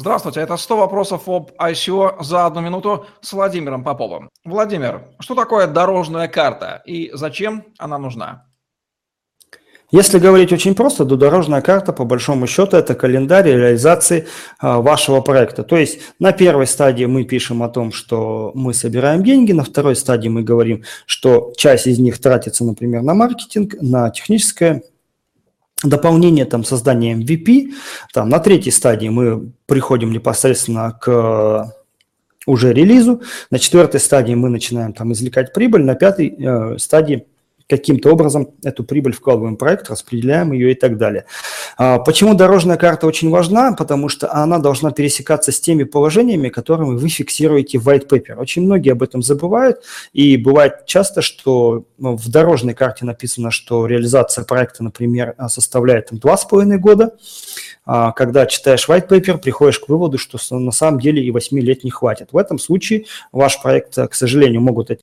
Здравствуйте, это 100 вопросов об ICO за одну минуту с Владимиром Поповым. Владимир, что такое дорожная карта и зачем она нужна? Если говорить очень просто, то дорожная карта, по большому счету, это календарь реализации а, вашего проекта. То есть на первой стадии мы пишем о том, что мы собираем деньги, на второй стадии мы говорим, что часть из них тратится, например, на маркетинг, на техническое дополнение, там, создание MVP. Там, на третьей стадии мы приходим непосредственно к уже релизу. На четвертой стадии мы начинаем там извлекать прибыль. На пятой э, стадии каким-то образом эту прибыль вкладываем в проект, распределяем ее и так далее. А, почему дорожная карта очень важна? Потому что она должна пересекаться с теми положениями, которыми вы фиксируете в white paper. Очень многие об этом забывают, и бывает часто, что ну, в дорожной карте написано, что реализация проекта, например, составляет там, 2,5 года, а, когда читаешь white paper, приходишь к выводу, что на самом деле и 8 лет не хватит. В этом случае ваш проект, к сожалению, могут